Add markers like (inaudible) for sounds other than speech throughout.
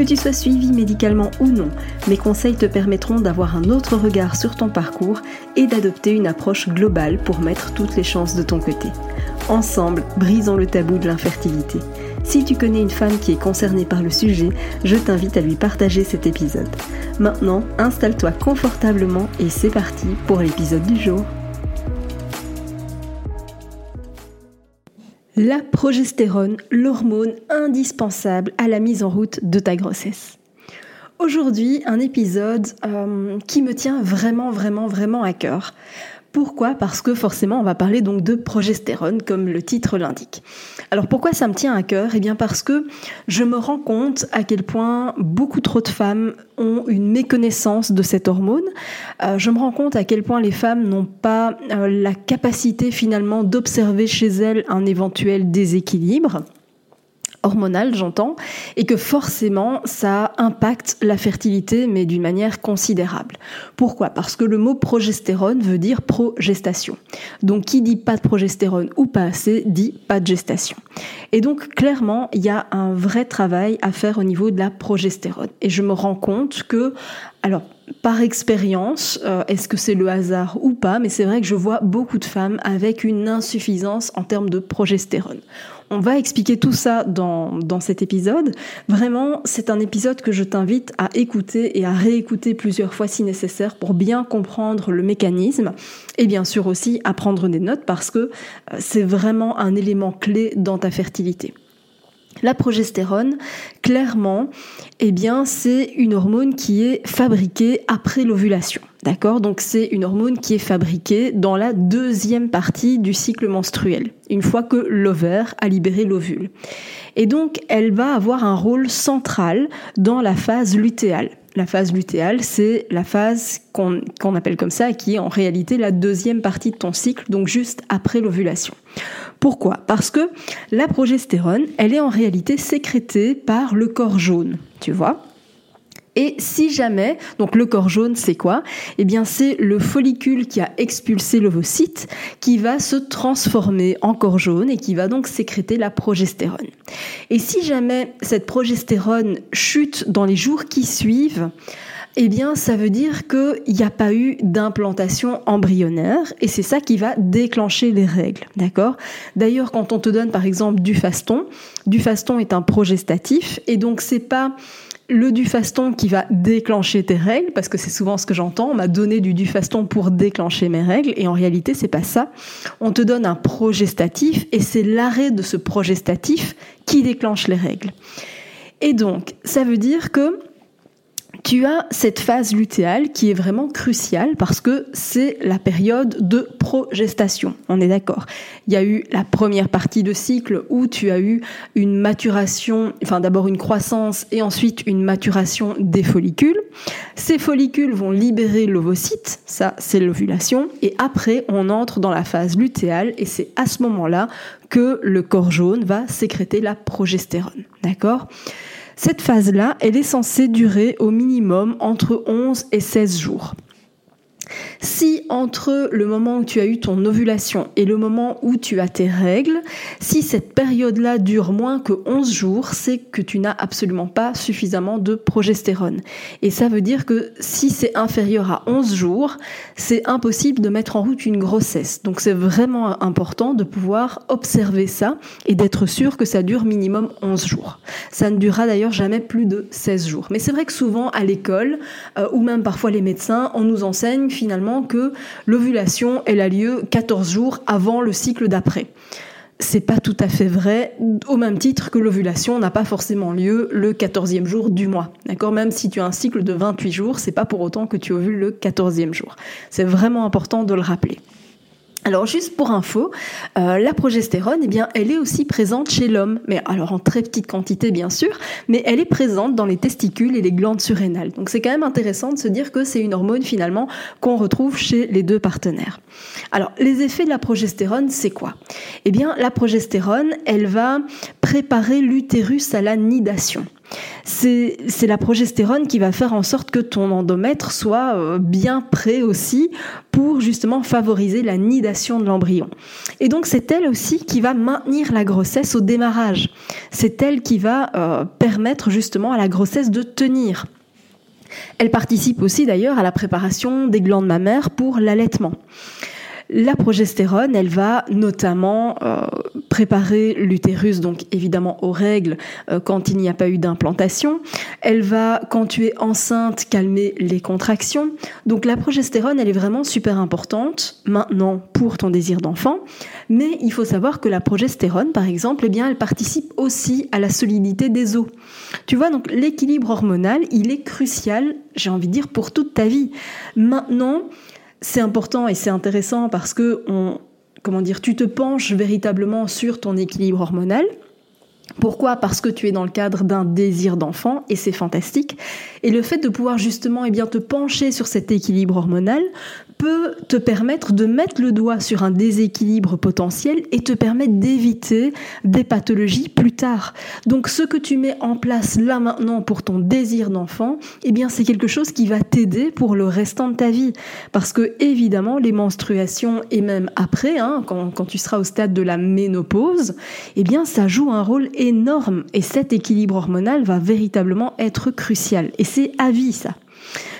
Que tu sois suivi médicalement ou non, mes conseils te permettront d'avoir un autre regard sur ton parcours et d'adopter une approche globale pour mettre toutes les chances de ton côté. Ensemble, brisons le tabou de l'infertilité. Si tu connais une femme qui est concernée par le sujet, je t'invite à lui partager cet épisode. Maintenant, installe-toi confortablement et c'est parti pour l'épisode du jour. La progestérone, l'hormone indispensable à la mise en route de ta grossesse. Aujourd'hui, un épisode euh, qui me tient vraiment, vraiment, vraiment à cœur. Pourquoi? Parce que forcément, on va parler donc de progestérone, comme le titre l'indique. Alors pourquoi ça me tient à cœur? Eh bien parce que je me rends compte à quel point beaucoup trop de femmes ont une méconnaissance de cette hormone. Euh, je me rends compte à quel point les femmes n'ont pas euh, la capacité finalement d'observer chez elles un éventuel déséquilibre hormonale, j'entends, et que forcément ça impacte la fertilité, mais d'une manière considérable. Pourquoi? Parce que le mot progestérone veut dire progestation. Donc qui dit pas de progestérone ou pas assez dit pas de gestation. Et donc clairement, il y a un vrai travail à faire au niveau de la progestérone. Et je me rends compte que, alors par expérience, euh, est-ce que c'est le hasard ou pas, mais c'est vrai que je vois beaucoup de femmes avec une insuffisance en termes de progestérone. On va expliquer tout ça dans, dans cet épisode. Vraiment, c'est un épisode que je t'invite à écouter et à réécouter plusieurs fois si nécessaire pour bien comprendre le mécanisme et bien sûr aussi à prendre des notes parce que euh, c'est vraiment un élément clé dans ta fertilité. La progestérone, clairement, eh bien, c'est une hormone qui est fabriquée après l'ovulation. D'accord? Donc c'est une hormone qui est fabriquée dans la deuxième partie du cycle menstruel, une fois que l'ovaire a libéré l'ovule. Et donc elle va avoir un rôle central dans la phase lutéale. La phase lutéale, c'est la phase qu'on appelle comme ça, qui est en réalité la deuxième partie de ton cycle, donc juste après l'ovulation. Pourquoi? Parce que la progestérone, elle est en réalité sécrétée par le corps jaune, tu vois? Et si jamais, donc le corps jaune, c'est quoi? Eh bien, c'est le follicule qui a expulsé l'ovocyte qui va se transformer en corps jaune et qui va donc sécréter la progestérone. Et si jamais cette progestérone chute dans les jours qui suivent, eh bien, ça veut dire qu'il n'y a pas eu d'implantation embryonnaire et c'est ça qui va déclencher les règles, d'accord? D'ailleurs, quand on te donne par exemple du faston, du faston est un progestatif et donc c'est pas le dufaston qui va déclencher tes règles, parce que c'est souvent ce que j'entends, on m'a donné du dufaston pour déclencher mes règles, et en réalité c'est pas ça. On te donne un progestatif, et c'est l'arrêt de ce progestatif qui déclenche les règles. Et donc, ça veut dire que tu as cette phase lutéale qui est vraiment cruciale parce que c'est la période de progestation. On est d'accord. Il y a eu la première partie de cycle où tu as eu une maturation, enfin d'abord une croissance et ensuite une maturation des follicules. Ces follicules vont libérer l'ovocyte, ça c'est l'ovulation, et après on entre dans la phase lutéale et c'est à ce moment-là que le corps jaune va sécréter la progestérone. D'accord? Cette phase-là, elle est censée durer au minimum entre 11 et 16 jours. Si entre le moment où tu as eu ton ovulation et le moment où tu as tes règles, si cette période-là dure moins que 11 jours, c'est que tu n'as absolument pas suffisamment de progestérone. Et ça veut dire que si c'est inférieur à 11 jours, c'est impossible de mettre en route une grossesse. Donc c'est vraiment important de pouvoir observer ça et d'être sûr que ça dure minimum 11 jours. Ça ne durera d'ailleurs jamais plus de 16 jours. Mais c'est vrai que souvent à l'école, euh, ou même parfois les médecins, on nous enseigne finalement que l'ovulation, elle a lieu 14 jours avant le cycle d'après. C'est pas tout à fait vrai, au même titre que l'ovulation n'a pas forcément lieu le 14e jour du mois. D'accord? Même si tu as un cycle de 28 jours, c'est pas pour autant que tu ovules le 14e jour. C'est vraiment important de le rappeler. Alors juste pour info, euh, la progestérone, eh bien, elle est aussi présente chez l'homme, mais alors en très petite quantité bien sûr, mais elle est présente dans les testicules et les glandes surrénales. Donc c'est quand même intéressant de se dire que c'est une hormone finalement qu'on retrouve chez les deux partenaires. Alors les effets de la progestérone, c'est quoi? Eh bien, la progestérone, elle va préparer l'utérus à la nidation c'est la progestérone qui va faire en sorte que ton endomètre soit euh, bien prêt aussi pour justement favoriser la nidation de l'embryon. Et donc c'est elle aussi qui va maintenir la grossesse au démarrage. C'est elle qui va euh, permettre justement à la grossesse de tenir. Elle participe aussi d'ailleurs à la préparation des glandes mammaires pour l'allaitement. La progestérone, elle va notamment euh, préparer l'utérus, donc évidemment aux règles euh, quand il n'y a pas eu d'implantation. Elle va, quand tu es enceinte, calmer les contractions. Donc la progestérone, elle est vraiment super importante maintenant pour ton désir d'enfant. Mais il faut savoir que la progestérone, par exemple, eh bien, elle participe aussi à la solidité des os. Tu vois, donc l'équilibre hormonal, il est crucial, j'ai envie de dire, pour toute ta vie. Maintenant, c'est important et c'est intéressant parce que on, comment dire, tu te penches véritablement sur ton équilibre hormonal. Pourquoi? Parce que tu es dans le cadre d'un désir d'enfant et c'est fantastique. Et le fait de pouvoir justement eh bien, te pencher sur cet équilibre hormonal peut te permettre de mettre le doigt sur un déséquilibre potentiel et te permettre d'éviter des pathologies plus tard. Donc ce que tu mets en place là maintenant pour ton désir d'enfant, eh bien c'est quelque chose qui va t'aider pour le restant de ta vie. Parce que évidemment les menstruations et même après, hein, quand, tu seras au stade de la ménopause, eh bien ça joue un rôle énorme et cet équilibre hormonal va véritablement être crucial. Et c'est à vie ça.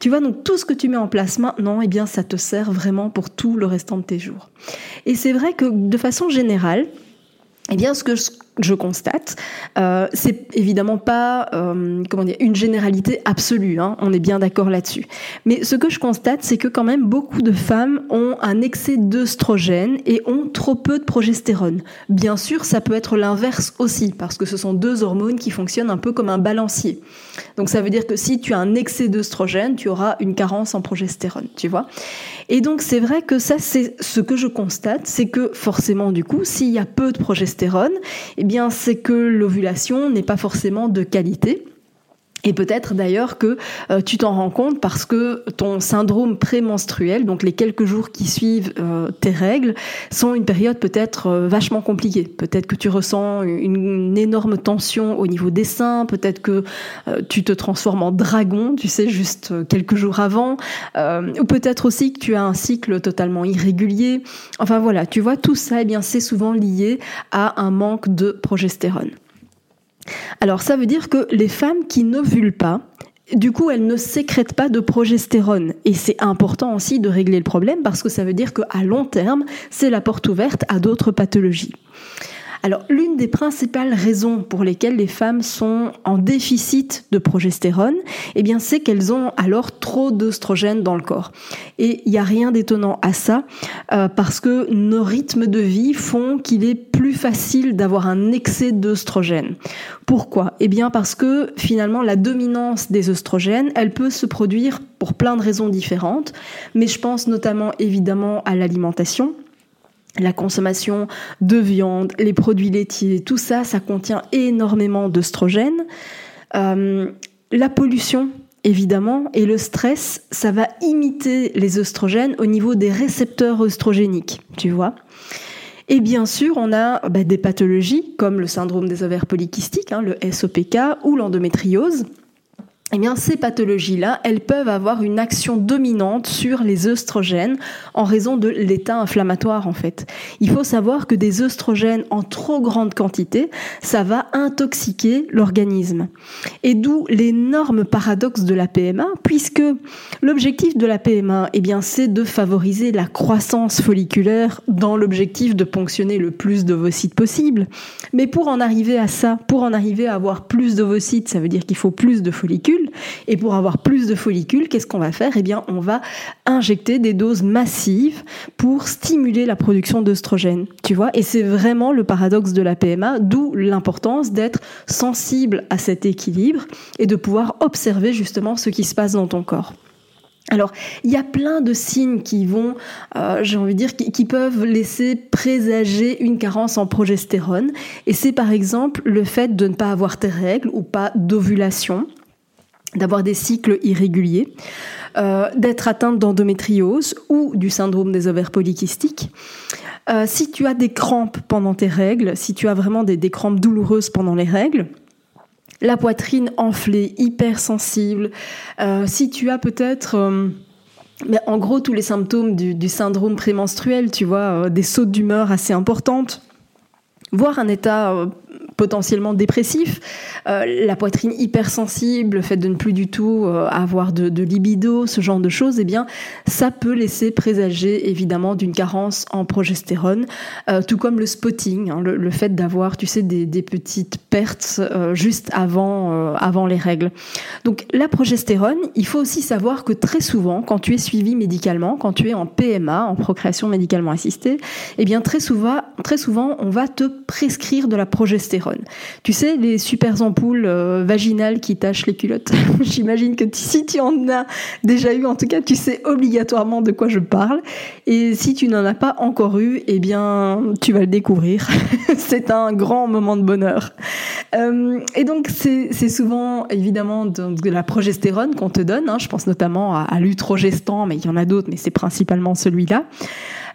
Tu vois, donc tout ce que tu mets en place maintenant, eh bien, ça te sert vraiment pour tout le restant de tes jours. Et c'est vrai que de façon générale, eh bien, ce que je constate, euh, c'est évidemment pas euh, comment dire une généralité absolue. Hein, on est bien d'accord là-dessus. Mais ce que je constate, c'est que quand même beaucoup de femmes ont un excès d'œstrogène et ont trop peu de progestérone. Bien sûr, ça peut être l'inverse aussi parce que ce sont deux hormones qui fonctionnent un peu comme un balancier. Donc ça veut dire que si tu as un excès d'œstrogène, tu auras une carence en progestérone. Tu vois. Et donc c'est vrai que ça, c'est ce que je constate, c'est que forcément du coup, s'il y a peu de progestérone, eh bien c'est que l'ovulation n'est pas forcément de qualité. Et peut-être d'ailleurs que euh, tu t'en rends compte parce que ton syndrome prémenstruel, donc les quelques jours qui suivent euh, tes règles, sont une période peut-être euh, vachement compliquée. Peut-être que tu ressens une, énorme tension au niveau des seins, peut-être que tu te transformes en dragon, tu sais, juste quelques jours avant, ou peut-être aussi que tu as un cycle totalement irrégulier. Enfin voilà, tu vois, tout ça, eh bien, c'est souvent lié à un manque de progestérone. Alors ça veut dire que les femmes qui n'ovulent pas, du coup, elles ne sécrètent pas de progestérone. Et c'est important aussi de régler le problème parce que ça veut dire qu'à long terme, c'est la porte ouverte à d'autres pathologies. Alors, l'une des principales raisons pour lesquelles les femmes sont en déficit de progestérone, eh bien, c'est qu'elles ont alors trop d'œstrogène dans le corps. Et il n'y a rien d'étonnant à ça, euh, parce que nos rythmes de vie font qu'il est plus facile d'avoir un excès d'œstrogène. Pourquoi? Eh bien, parce que finalement, la dominance des œstrogènes, elle peut se produire pour plein de raisons différentes, mais je pense notamment évidemment à l'alimentation la consommation de viande, les produits laitiers, tout ça, ça contient énormément d'œstrogènes. Euh, la pollution, évidemment, et le stress, ça va imiter les œstrogènes au niveau des récepteurs œstrogéniques, tu vois. Et bien sûr, on a bah, des pathologies comme le syndrome des ovaires polykystiques, hein, le SOPK, ou l'endométriose, eh bien, ces pathologies-là, elles peuvent avoir une action dominante sur les œstrogènes en raison de l'état inflammatoire, en fait. Il faut savoir que des œstrogènes en trop grande quantité, ça va intoxiquer l'organisme. Et d'où l'énorme paradoxe de la PMA, puisque l'objectif de la PMA, eh bien, c'est de favoriser la croissance folliculaire dans l'objectif de ponctionner le plus d'ovocytes possible. Mais pour en arriver à ça, pour en arriver à avoir plus d'ovocytes, ça veut dire qu'il faut plus de follicules, et pour avoir plus de follicules, qu'est-ce qu'on va faire? Eh bien, on va injecter des doses massives pour stimuler la production d'œstrogènes. Tu vois? Et c'est vraiment le paradoxe de la PMA, d'où l'importance d'être sensible à cet équilibre et de pouvoir observer justement ce qui se passe dans ton corps. Alors, il y a plein de signes qui vont, euh, j'ai envie de dire, qui, peuvent laisser présager une carence en progestérone. Et c'est par exemple le fait de ne pas avoir tes règles ou pas d'ovulation, d'avoir des cycles irréguliers, euh, d'être atteinte d'endométriose ou du syndrome des ovaires polykystiques. Euh, si tu as des crampes pendant tes règles, si tu as vraiment des, crampes douloureuses pendant les règles, la poitrine enflée, hypersensible, euh, si tu as peut-être... Mais en gros, tous les symptômes du, syndrome prémenstruel, tu vois, des sautes d'humeur assez importantes, voire un état potentiellement dépressif, euh, la poitrine hypersensible, le fait de ne plus du tout euh, avoir de, libido, ce genre de choses, eh bien, ça peut laisser présager évidemment d'une carence en progestérone, euh, tout comme le spotting, hein, le, fait d'avoir, tu sais, des, petites pertes juste avant, avant les règles. Donc la progestérone, il faut aussi savoir que très souvent, quand tu es suivi médicalement, quand tu es en PMA, en procréation médicalement assistée, eh bien très souvent, très souvent, on va te prescrire de la progestérone tu sais, les super ampoules euh, vaginales qui tachent les culottes. (laughs) J'imagine que si tu en as déjà eu, en tout cas, tu sais obligatoirement de quoi je parle. Et si tu n'en as pas encore eu, eh bien, tu vas le découvrir. (laughs) c'est un grand moment de bonheur. Euh, et donc, c'est souvent, évidemment, de, la progestérone qu'on te donne. Hein. Je pense notamment à, à mais il y en a d'autres, mais c'est principalement celui-là.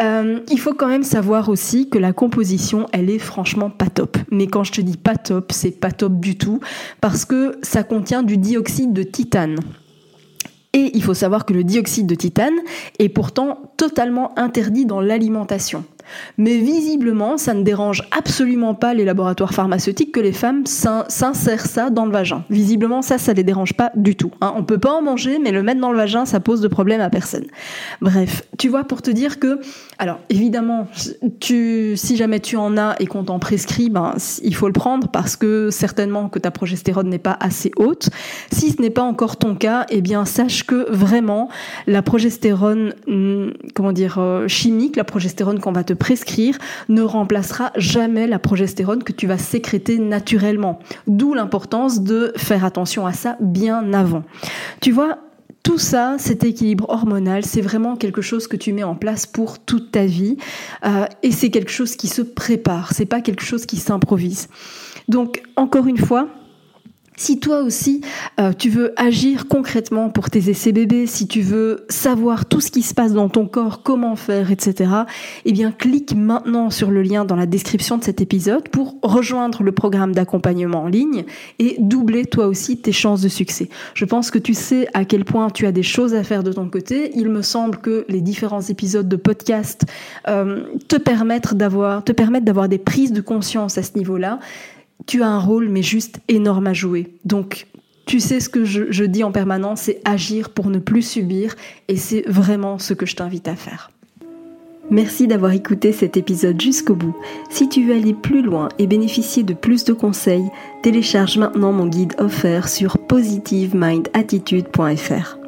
Euh, il faut quand même savoir aussi que la composition, elle est franchement pas top. Mais quand je te dis pas top, c'est pas top du tout parce que ça contient du dioxyde de titane. Et il faut savoir que le dioxyde de titane est pourtant totalement interdit dans l'alimentation. Mais visiblement, ça ne dérange absolument pas les laboratoires pharmaceutiques que les femmes s'insèrent ça dans le vagin. Visiblement, ça, ça les dérange pas du tout. Hein. On peut pas en manger, mais le mettre dans le vagin, ça pose de problème à personne. Bref, tu vois, pour te dire que, alors évidemment, si jamais tu en as et qu'on t'en prescrit, ben, il faut le prendre parce que certainement que ta progestérone n'est pas assez haute. Si ce n'est pas encore ton cas, eh bien, sache que vraiment, la progestérone, hmm, comment dire, euh, chimique, la progestérone qu'on va te prescrire ne remplacera jamais la progestérone que tu vas sécréter naturellement. D'où l'importance de faire attention à ça bien avant. Tu vois, tout ça, cet équilibre hormonal, c'est vraiment quelque chose que tu mets en place pour toute ta vie, euh, et c'est quelque chose qui se prépare. C'est pas quelque chose qui s'improvise. Donc, encore une fois, si toi aussi, euh, tu veux agir concrètement pour tes essais bébés, si tu veux savoir tout ce qui se passe dans ton corps, comment faire, etc., eh bien, clique maintenant sur le lien dans la description de cet épisode pour rejoindre le programme d'accompagnement en ligne et doubler toi aussi tes chances de succès. Je pense que tu sais à quel point tu as des choses à faire de ton côté. Il me semble que les différents épisodes de podcast euh, te permettent d'avoir, te permettent d'avoir des prises de conscience à ce niveau-là tu as un rôle, mais juste énorme à jouer. Donc, tu sais ce que je, dis en permanence, c'est agir pour ne plus subir, et c'est vraiment ce que je t'invite à faire. Merci d'avoir écouté cet épisode jusqu'au bout. Si tu veux aller plus loin et bénéficier de plus de conseils, télécharge maintenant mon guide offert sur positivemindattitude.fr.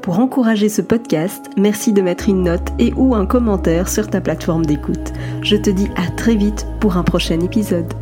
Pour encourager ce podcast, merci de mettre une note et ou un commentaire sur ta plateforme d'écoute. Je te dis à très vite pour un prochain épisode.